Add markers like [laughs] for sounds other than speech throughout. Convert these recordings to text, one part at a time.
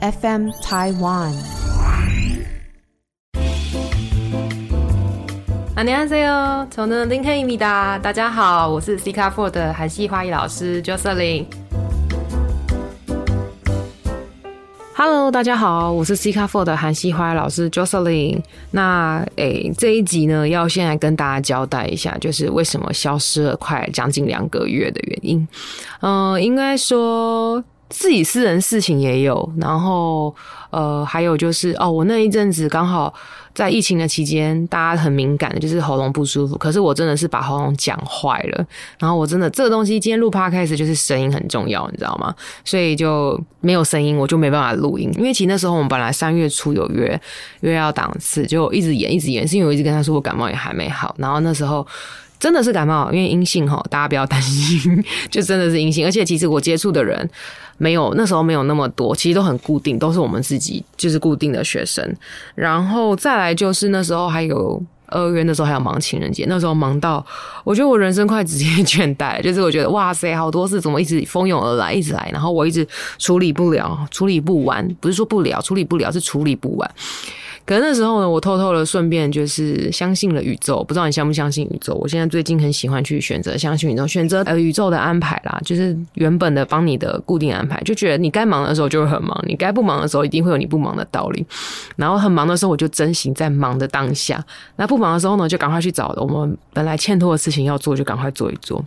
FM Taiwan。안녕하세요저는링헤입니다大家好，我是 C 卡 Four 的韩系花艺老师 Jocelyn。Hello，大家好，我是 C 卡 Four 的韩系花艺老师 Jocelyn。那诶，这一集呢，要先来跟大家交代一下，就是为什么消失了快将近两个月的原因。嗯，应该说 自己私人事情也有，然后呃，还有就是哦，我那一阵子刚好。在疫情的期间，大家很敏感的，就是喉咙不舒服。可是我真的是把喉咙讲坏了，然后我真的这个东西，今天录 podcast 就是声音很重要，你知道吗？所以就没有声音，我就没办法录音。因为其实那时候我们本来三月初有约约要档次，就一直演一直演，是因为我一直跟他说我感冒也还没好。然后那时候真的是感冒，因为阴性哈，大家不要担心，[laughs] 就真的是阴性。而且其实我接触的人。没有，那时候没有那么多，其实都很固定，都是我们自己就是固定的学生。然后再来就是那时候还有二月，那时候还有忙情人节，那时候忙到我觉得我人生快直接倦怠，就是我觉得哇塞，好多事怎么一直蜂拥而来，一直来，然后我一直处理不了，处理不完，不是说不了，处理不了是处理不完。可是那时候呢，我偷偷的顺便就是相信了宇宙，不知道你相不相信宇宙？我现在最近很喜欢去选择相信宇宙，选择呃宇宙的安排啦，就是原本的帮你的固定安排，就觉得你该忙的时候就会很忙，你该不忙的时候一定会有你不忙的道理。然后很忙的时候，我就珍惜在忙的当下；那不忙的时候呢，就赶快去找我们本来欠托的事情要做，就赶快做一做。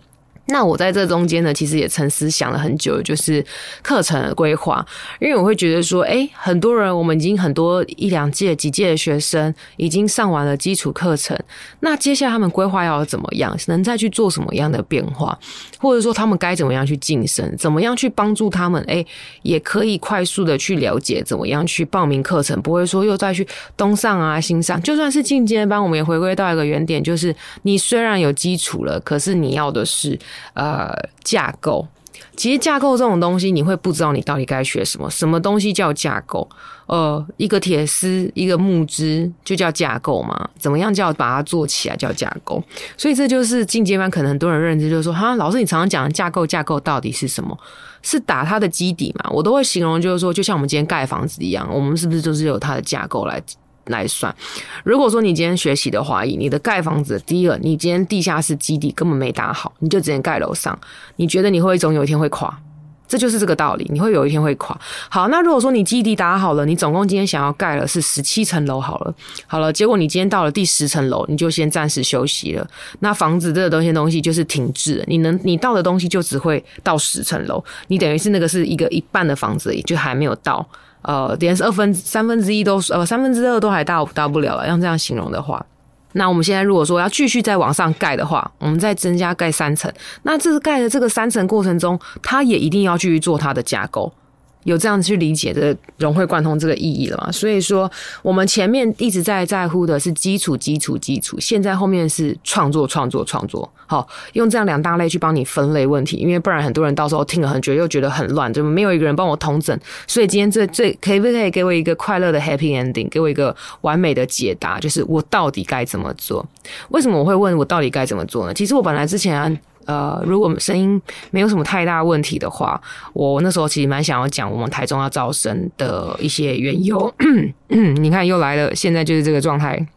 那我在这中间呢，其实也沉思想了很久，就是课程的规划，因为我会觉得说，哎，很多人我们已经很多一两届、几届的学生已经上完了基础课程，那接下来他们规划要怎么样，能再去做什么样的变化，或者说他们该怎么样去晋升，怎么样去帮助他们，哎，也可以快速的去了解怎么样去报名课程，不会说又再去东上啊、新上，就算是进阶班，我们也回归到一个原点，就是你虽然有基础了，可是你要的是。呃，架构其实架构这种东西，你会不知道你到底该学什么。什么东西叫架构？呃，一个铁丝，一个木枝，就叫架构嘛？怎么样叫把它做起来叫架构？所以这就是进阶班可能很多人认知，就是说，哈，老师你常常讲的架构，架构到底是什么？是打它的基底嘛？我都会形容，就是说，就像我们今天盖房子一样，我们是不是就是有它的架构来？来算，如果说你今天学习的华裔，你的盖房子，第一个，你今天地下室基地根本没打好，你就只能盖楼上，你觉得你会总有一天会垮，这就是这个道理，你会有一天会垮。好，那如果说你基地打好了，你总共今天想要盖了是十七层楼，好了，好了，结果你今天到了第十层楼，你就先暂时休息了，那房子这个东西东西就是停滞，你能你到的东西就只会到十层楼，你等于是那个是一个一半的房子，就还没有到。呃，连二分三分之一都呃三分之二都还到到不了了。用这样形容的话，那我们现在如果说要继续再往上盖的话，我们再增加盖三层。那这个盖的这个三层过程中，它也一定要继续做它的架构。有这样去理解的融会贯通这个意义了嘛？所以说，我们前面一直在在乎的是基础、基础、基础，现在后面是创作、创作、创作。好，用这样两大类去帮你分类问题，因为不然很多人到时候听了很久又觉得很乱，怎么没有一个人帮我统整？所以今天这最可以不可以给我一个快乐的 happy ending，给我一个完美的解答，就是我到底该怎么做？为什么我会问我到底该怎么做呢？其实我本来之前。呃，如果声音没有什么太大问题的话，我那时候其实蛮想要讲我们台中要招生的一些缘由。[clears throat] 你看又来了，现在就是这个状态。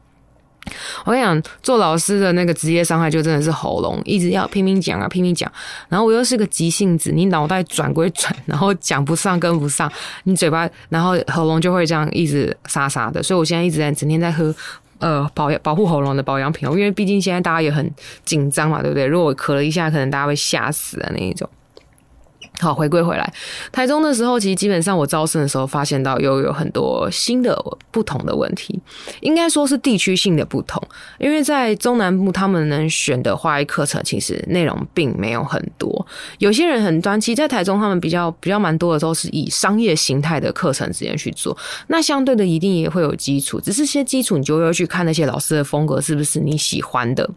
我跟你讲，做老师的那个职业伤害就真的是喉咙，一直要拼命讲啊，拼命讲。然后我又是个急性子，你脑袋转归转，然后讲不上跟不上，你嘴巴，然后喉咙就会这样一直沙沙的。所以我现在一直在整天在喝。呃，保保护喉咙的保养品哦，因为毕竟现在大家也很紧张嘛，对不对？如果我咳了一下，可能大家会吓死的那一种。好，回归回来，台中的时候，其实基本上我招生的时候，发现到又有很多新的不同的问题，应该说是地区性的不同。因为在中南部，他们能选的花艺课程，其实内容并没有很多。有些人很端，其实，在台中，他们比较比较蛮多的，都是以商业形态的课程直接去做。那相对的，一定也会有基础，只是些基础，你就要去看那些老师的风格是不是你喜欢的。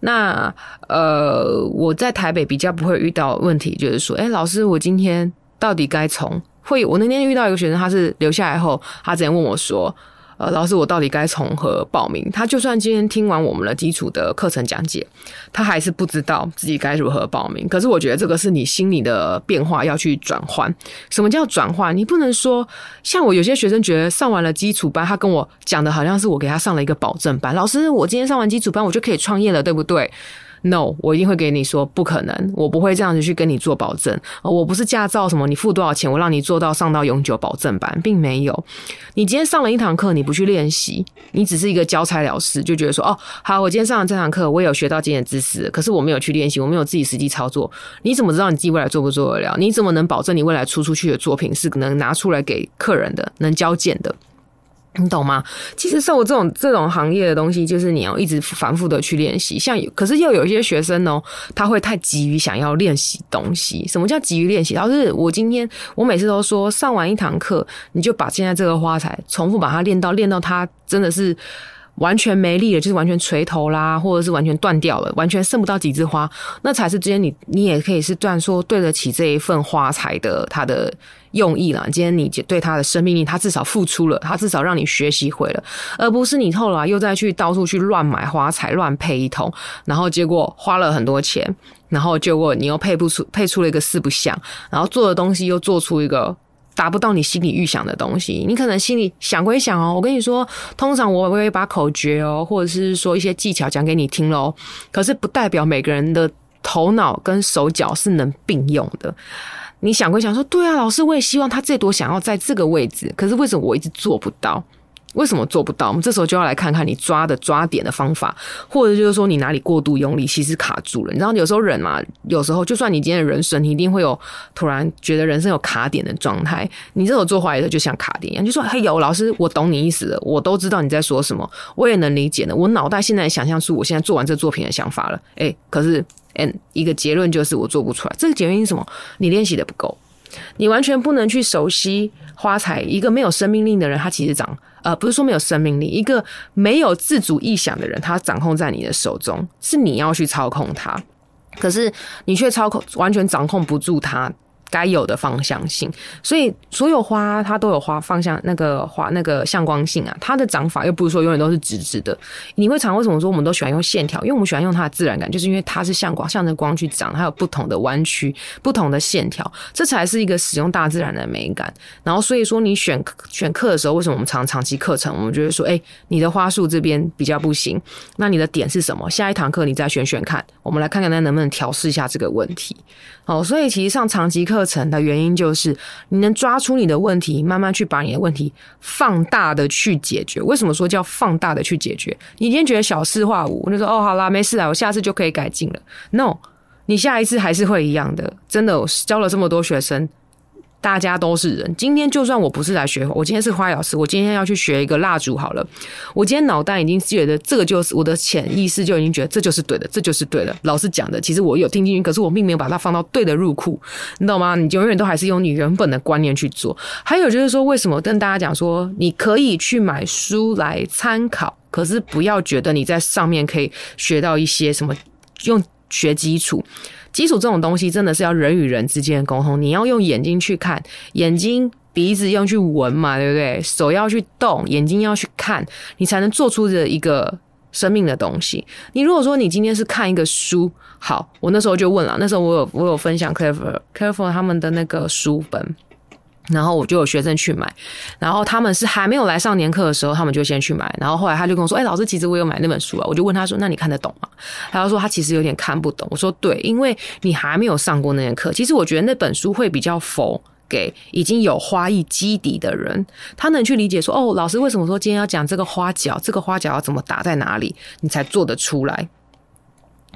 那呃，我在台北比较不会遇到问题，就是说，哎，老师。是我今天到底该从会？我那天遇到一个学生，他是留下来后，他直接问我说：“呃，老师我到底该从何报名？他就算今天听完我们的基础的课程讲解，他还是不知道自己该如何报名。可是我觉得这个是你心里的变化要去转换。什么叫转换？你不能说像我有些学生觉得上完了基础班，他跟我讲的好像是我给他上了一个保证班。老师，我今天上完基础班，我就可以创业了，对不对？No，我一定会给你说不可能，我不会这样子去跟你做保证。我不是驾照什么，你付多少钱，我让你做到上到永久保证班，并没有。你今天上了一堂课，你不去练习，你只是一个交差了事，就觉得说哦，好，我今天上了这堂课，我有学到经验知识，可是我没有去练习，我没有自己实际操作。你怎么知道你自己未来做不做得了？你怎么能保证你未来出出去的作品是能拿出来给客人的，能交件的？你懂吗？其实像我这种这种行业的东西，就是你要一直反复的去练习。像可是又有一些学生呢，他会太急于想要练习东西。什么叫急于练习？老师，我今天我每次都说，上完一堂课，你就把现在这个花材重复把它练到练到它真的是。完全没力了，就是完全垂头啦，或者是完全断掉了，完全剩不到几枝花，那才是今天你你也可以是断说对得起这一份花材的它的用意了。今天你对它的生命力，它至少付出了，它至少让你学习会了，而不是你后来又再去到处去乱买花材、乱配一通，然后结果花了很多钱，然后结果你又配不出配出了一个四不像，然后做的东西又做出一个。达不到你心里预想的东西，你可能心里想归想哦。我跟你说，通常我会把口诀哦，或者是说一些技巧讲给你听喽。可是不代表每个人的头脑跟手脚是能并用的。你想归想说，对啊，老师，我也希望他最多想要在这个位置，可是为什么我一直做不到？为什么做不到？我们这时候就要来看看你抓的抓点的方法，或者就是说你哪里过度用力，其实卡住了。你知道有时候人嘛，有时候就算你今天的人生，你一定会有突然觉得人生有卡点的状态。你这种做坏的就像卡点一样，就说：“嘿，有老师，我懂你意思了，我都知道你在说什么，我也能理解的。我脑袋现在想象出我现在做完这作品的想法了。哎，可是，嗯，一个结论就是我做不出来。这个结论是什么？你练习的不够。”你完全不能去熟悉花材。一个没有生命力的人，他其实长呃，不是说没有生命力，一个没有自主意想的人，他掌控在你的手中，是你要去操控他，可是你却操控完全掌控不住他。该有的方向性，所以所有花它都有花方向，那个花那个向光性啊，它的长法又不是说永远都是直直的。你会常为什么说我们都喜欢用线条？因为我们喜欢用它的自然感，就是因为它是向光，向着光去长，它有不同的弯曲、不同的线条，这才是一个使用大自然的美感。然后所以说你选选课的时候，为什么我们常长期课程，我们就会说，哎，你的花束这边比较不行，那你的点是什么？下一堂课你再选选看，我们来看看那能不能调试一下这个问题。哦，所以其实上长期课课程的原因就是你能抓出你的问题，慢慢去把你的问题放大的去解决。为什么说叫放大的去解决？你今天觉得小事化无，我就说哦，好啦，没事啊，我下次就可以改进了。No，你下一次还是会一样的。真的，我教了这么多学生。大家都是人。今天就算我不是来学，我今天是花老师，我今天要去学一个蜡烛好了。我今天脑袋已经觉得这个就是我的潜意识就已经觉得这就是对的，这就是对的。老师讲的，其实我有听进去，可是我并没有把它放到对的入库，你懂吗？你永远都还是用你原本的观念去做。还有就是说，为什么跟大家讲说，你可以去买书来参考，可是不要觉得你在上面可以学到一些什么，用学基础。基础这种东西真的是要人与人之间的沟通，你要用眼睛去看，眼睛、鼻子用去闻嘛，对不对？手要去动，眼睛要去看，你才能做出的一个生命的东西。你如果说你今天是看一个书，好，我那时候就问了，那时候我有我有分享 Clever Clever 他们的那个书本。然后我就有学生去买，然后他们是还没有来上年课的时候，他们就先去买。然后后来他就跟我说：“哎，老师，其实我有买那本书啊。”我就问他说：“那你看得懂吗？”他就说：“他其实有点看不懂。”我说：“对，因为你还没有上过那节课。其实我觉得那本书会比较否给已经有花艺基底的人，他能去理解说：哦，老师为什么说今天要讲这个花角？这个花角要怎么打在哪里，你才做得出来？”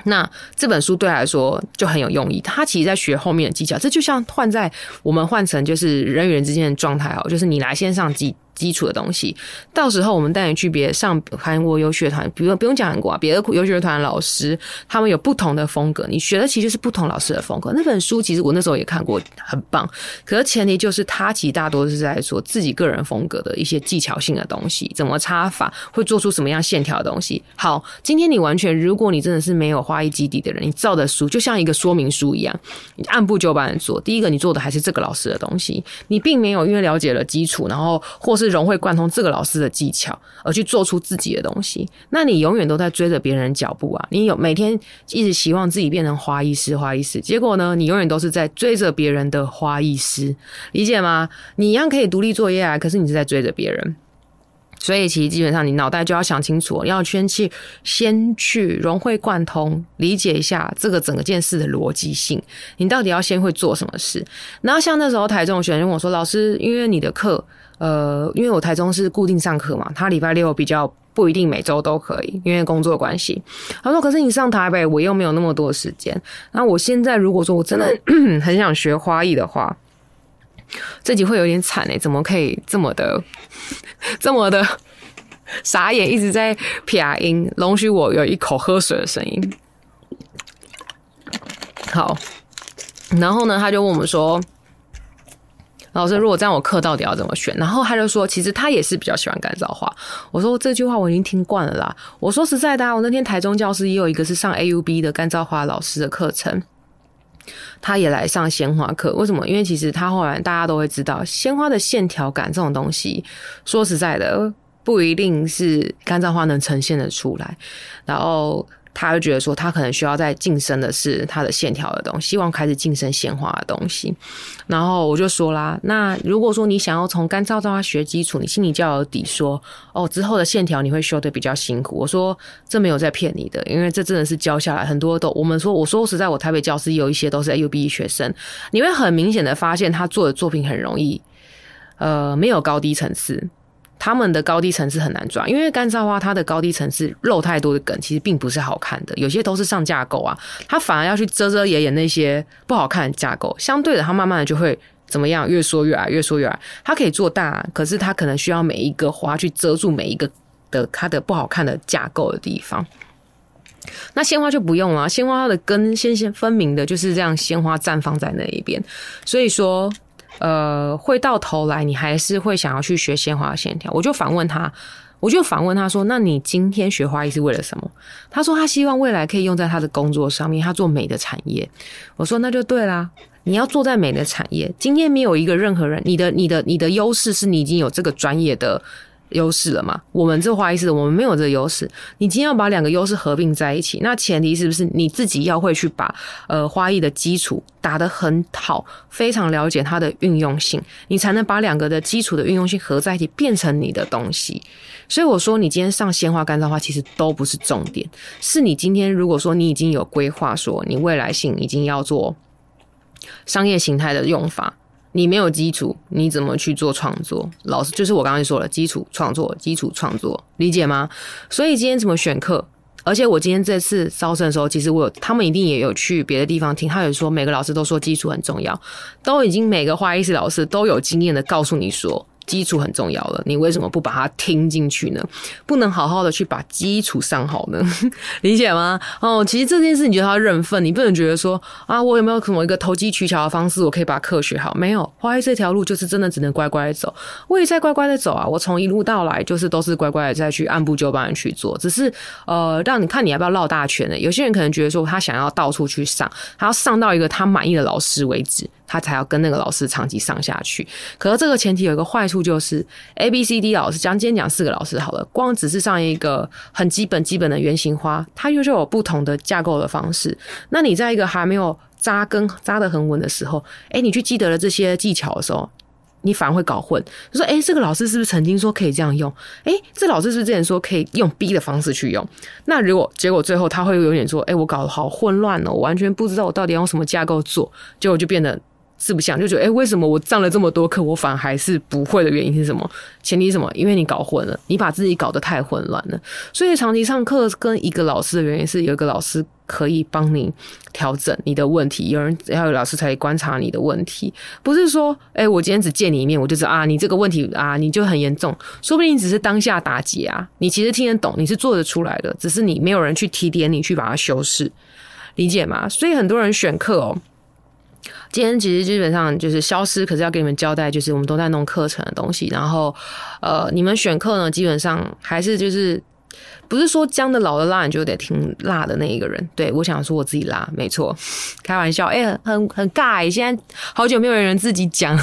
那这本书对来说就很有用意，他其实在学后面的技巧，这就像换在我们换成就是人与人之间的状态哦，就是你来先上基基础的东西，到时候我们带你去别上韩国游学团，比如不用讲韩国啊，别的游学团老师他们有不同的风格，你学的其实是不同老师的风格。那本书其实我那时候也看过，很棒。可是前提就是他其实大多是在说自己个人风格的一些技巧性的东西，怎么插法，会做出什么样线条的东西。好，今天你完全，如果你真的是没有花艺基底的人，你造的书就像一个说明书一样，你按部就班的做。第一个，你做的还是这个老师的东西，你并没有因为了解了基础，然后或是。是融会贯通这个老师的技巧，而去做出自己的东西。那你永远都在追着别人脚步啊！你有每天一直希望自己变成花艺师，花艺师，结果呢，你永远都是在追着别人的花艺师，理解吗？你一样可以独立作业啊，可是你是在追着别人。所以其实基本上你脑袋就要想清楚，要先去先去融会贯通，理解一下这个整个件事的逻辑性。你到底要先会做什么事？然后像那时候台中学生我说：“老师，因为你的课，呃，因为我台中是固定上课嘛，他礼拜六比较不一定每周都可以，因为工作关系。”他说：“可是你上台北，我又没有那么多时间。那我现在如果说我真的 [clears throat] 很想学花艺的话。”这集会有点惨哎，怎么可以这么的、[laughs] 这么的 [laughs] 傻眼，一直在撇音，容许我有一口喝水的声音。好，然后呢，他就问我们说：“老师，如果这样，我课到底要怎么选？”然后他就说：“其实他也是比较喜欢干燥花。”我说：“这句话我已经听惯了啦。”我说：“实在的，我那天台中教师也有一个是上 AUB 的干燥花老师的课程。”他也来上鲜花课，为什么？因为其实他后来大家都会知道，鲜花的线条感这种东西，说实在的，不一定是干燥花能呈现的出来。然后。他就觉得说，他可能需要再晋升的是他的线条的东西，希望开始晋升鲜花的东西。然后我就说啦，那如果说你想要从干燥到他学基础，你心里就要有底，说哦，之后的线条你会修的比较辛苦。我说这没有在骗你的，因为这真的是教下来很多都，我们说我说实在，我台北教师有一些都是 AUB 学生，你会很明显的发现他做的作品很容易，呃，没有高低层次。他们的高低层次很难抓，因为干燥花它的高低层次漏太多的梗，其实并不是好看的。有些都是上架构啊，它反而要去遮遮掩掩那些不好看的架构。相对的，它慢慢的就会怎么样，越缩越矮，越缩越矮。它可以做大，可是它可能需要每一个花去遮住每一个的它的不好看的架构的地方。那鲜花就不用了，鲜花它的根鲜鲜分明的，就是这样，鲜花绽放在那一边。所以说。呃，会到头来，你还是会想要去学鲜花线条。我就反问他，我就反问他说：“那你今天学花艺是为了什么？”他说：“他希望未来可以用在他的工作上面，他做美的产业。”我说：“那就对啦，你要做在美的产业。今天没有一个任何人，你的、你的、你的优势是你已经有这个专业的。”优势了嘛？我们这花艺师，我们没有这个优势。你今天要把两个优势合并在一起，那前提是不是你自己要会去把呃花艺的基础打得很好，非常了解它的运用性，你才能把两个的基础的运用性合在一起，变成你的东西。所以我说，你今天上鲜花干燥花其实都不是重点，是你今天如果说你已经有规划，说你未来性已经要做商业形态的用法。你没有基础，你怎么去做创作？老师就是我刚才说了，基础创作，基础创作，理解吗？所以今天怎么选课？而且我今天这次招生的时候，其实我有，他们一定也有去别的地方听，他有说每个老师都说基础很重要，都已经每个花艺师老师都有经验的告诉你说。基础很重要了，你为什么不把它听进去呢？不能好好的去把基础上好呢？[laughs] 理解吗？哦，其实这件事你觉得他认份，你不能觉得说啊，我有没有什么一个投机取巧的方式，我可以把课学好？没有，花艺这条路就是真的只能乖乖的走。我也在乖乖的走啊，我从一路到来就是都是乖乖的再去按部就班的去做，只是呃，让你看你要不要绕大圈的。有些人可能觉得说他想要到处去上，他要上到一个他满意的老师为止。他才要跟那个老师长期上下去，可是这个前提有一个坏处，就是 A、B、C、D 老师讲今天讲四个老师好了，光只是上一个很基本基本的圆形花，它又就有不同的架构的方式。那你在一个还没有扎根扎得很稳的时候，哎，你去记得了这些技巧的时候。你反而会搞混，就说：“哎，这个老师是不是曾经说可以这样用？哎，这老师是不是之前说可以用 B 的方式去用？那如果结果最后他会有点说：，哎，我搞得好混乱哦，我完全不知道我到底用什么架构做，结果就变得。”是不像，就觉得哎，为什么我上了这么多课，我反而还是不会的原因是什么？前提是什么？因为你搞混了，你把自己搞得太混乱了。所以长期上课跟一个老师的原因是，有一个老师可以帮你调整你的问题，有人要有老师才观察你的问题，不是说哎，我今天只见你一面，我就知道啊，你这个问题啊，你就很严重，说不定你只是当下打击啊，你其实听得懂，你是做得出来的，只是你没有人去提点你去把它修饰，理解吗？所以很多人选课哦。今天其实基本上就是消失，可是要给你们交代，就是我们都在弄课程的东西。然后，呃，你们选课呢，基本上还是就是不是说姜的老的辣，你就得听辣的那一个人。对我想说我自己辣，没错，开玩笑。哎，很很尬。现在好久没有人自己讲，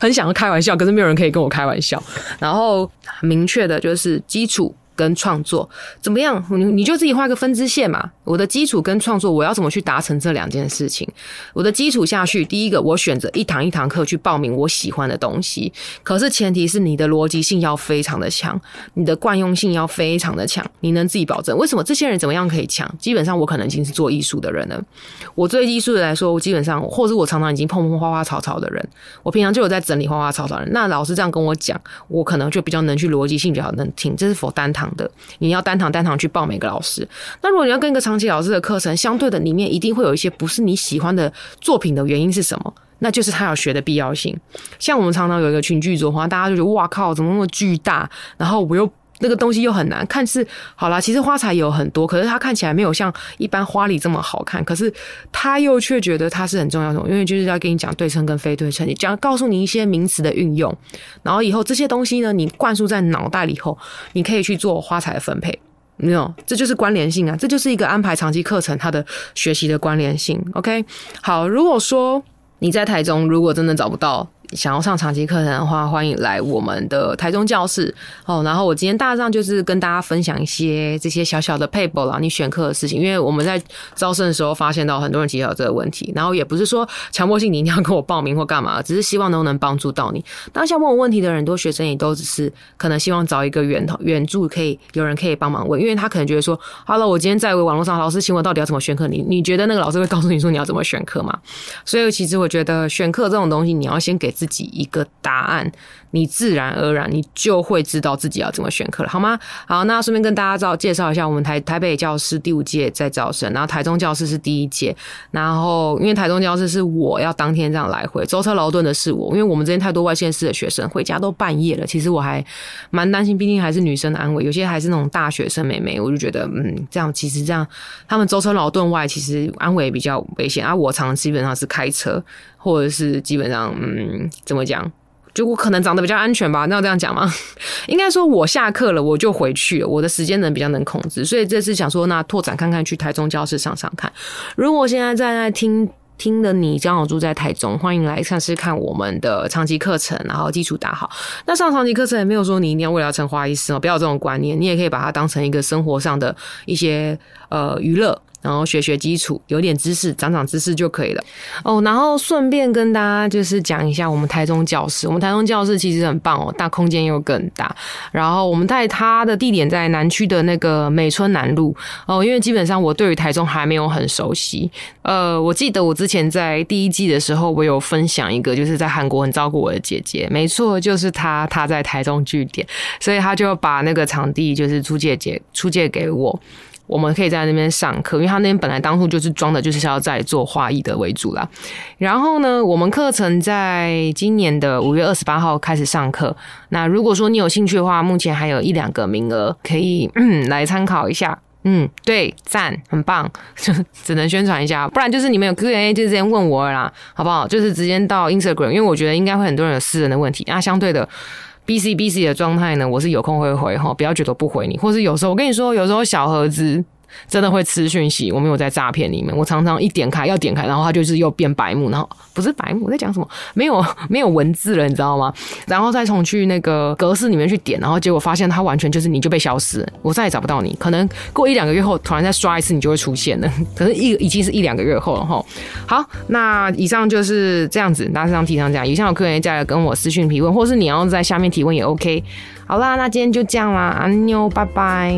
很想要开玩笑，可是没有人可以跟我开玩笑。然后明确的就是基础。跟创作怎么样？你你就自己画个分支线嘛。我的基础跟创作，我要怎么去达成这两件事情？我的基础下去，第一个我选择一堂一堂课去报名我喜欢的东西。可是前提是你的逻辑性要非常的强，你的惯用性要非常的强。你能自己保证？为什么这些人怎么样可以强？基本上我可能已经是做艺术的人了。我对艺术的来说，我基本上，或者我常常已经碰碰花花草草的人，我平常就有在整理花花草草人。那老师这样跟我讲，我可能就比较能去逻辑性比较能听。这是否单堂？的，你要单堂单堂去报每个老师。那如果你要跟一个长期老师的课程，相对的里面一定会有一些不是你喜欢的作品的原因是什么？那就是他要学的必要性。像我们常常有一个群剧作话，大家就觉得哇靠，怎么那么巨大？然后我又。那个东西又很难看，是好啦。其实花材有很多，可是它看起来没有像一般花里这么好看。可是他又却觉得它是很重要的，因为就是要跟你讲对称跟非对称，你讲告诉你一些名词的运用，然后以后这些东西呢，你灌输在脑袋里以后，你可以去做花材的分配。没有，这就是关联性啊，这就是一个安排长期课程它的学习的关联性。OK，好，如果说你在台中，如果真的找不到。想要上长期课程的话，欢迎来我们的台中教室哦。然后我今天大致上就是跟大家分享一些这些小小的 paper 啦，你选课的事情。因为我们在招生的时候发现到很多人提到这个问题，然后也不是说强迫性你一定要跟我报名或干嘛，只是希望都能帮助到你。当下问我问题的人，多学生也都只是可能希望找一个源头援助，可以有人可以帮忙问，因为他可能觉得说，好了，我今天在网络上，老师请问到底要怎么选课？你你觉得那个老师会告诉你说你要怎么选课吗？所以其实我觉得选课这种东西，你要先给自己一个答案。你自然而然，你就会知道自己要怎么选课了，好吗？好，那顺便跟大家照介绍一下，我们台台北教师第五届在招生，然后台中教师是第一届，然后因为台中教师是我要当天这样来回，舟车劳顿的是我，因为我们这边太多外县市的学生回家都半夜了，其实我还蛮担心，毕竟还是女生的安危，有些还是那种大学生妹妹，我就觉得嗯，这样其实这样他们舟车劳顿外，其实安危比较危险，而我常基本上是开车，或者是基本上嗯，怎么讲？就我可能长得比较安全吧，那要这样讲吗？[laughs] 应该说，我下课了我就回去，我的时间能比较能控制，所以这次想说，那拓展看看去台中教室上上看。如果现在在在听听的你刚好住在台中，欢迎来尝试看我们的长期课程，然后基础打好。那上长期课程也没有说你一定要为了成花艺师哦，不要这种观念，你也可以把它当成一个生活上的一些呃娱乐。然后学学基础，有点知识，长长知识就可以了哦。然后顺便跟大家就是讲一下，我们台中教室，我们台中教室其实很棒哦，大空间又更大。然后我们在它的地点在南区的那个美村南路哦，因为基本上我对于台中还没有很熟悉。呃，我记得我之前在第一季的时候，我有分享一个，就是在韩国很照顾我的姐姐，没错，就是她，她在台中据点，所以她就把那个场地就是出借借出 [laughs] 借给我。我们可以在那边上课，因为他那边本来当初就是装的，就是要在做画艺的为主啦。然后呢，我们课程在今年的五月二十八号开始上课。那如果说你有兴趣的话，目前还有一两个名额可以嗯来参考一下。嗯，对，赞，很棒，[laughs] 只能宣传一下，不然就是你们有 Q&A 就直接问我啦，好不好？就是直接到 Instagram，因为我觉得应该会很多人有私人的问题啊，相对的。B C B C 的状态呢？我是有空会回哈，不要觉得不回你，或是有时候我跟你说，有时候小盒子。真的会吃讯息，我没有在诈骗里面。我常常一点开要点开，然后它就是又变白幕，然后不是白幕，我在讲什么？没有没有文字了，你知道吗？然后再从去那个格式里面去点，然后结果发现它完全就是你就被消失，我再也找不到你。可能过一两个月后，突然再刷一次，你就会出现了。可是一已经是一两个月后了哈。好，那以上就是这样子，大致上提上这样。以上有客人再来跟我私讯提问，或是你要在下面提问也 OK。好啦，那今天就这样啦，安妞，拜拜。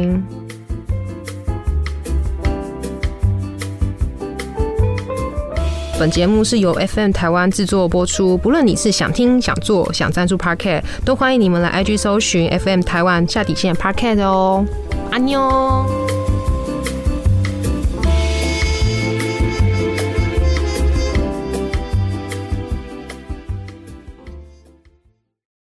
本节目是由 FM 台湾制作播出。不论你是想听、想做、想赞助 Parket，都欢迎你们来 IG 搜寻 FM 台湾下底线 Parket 哦。安妞。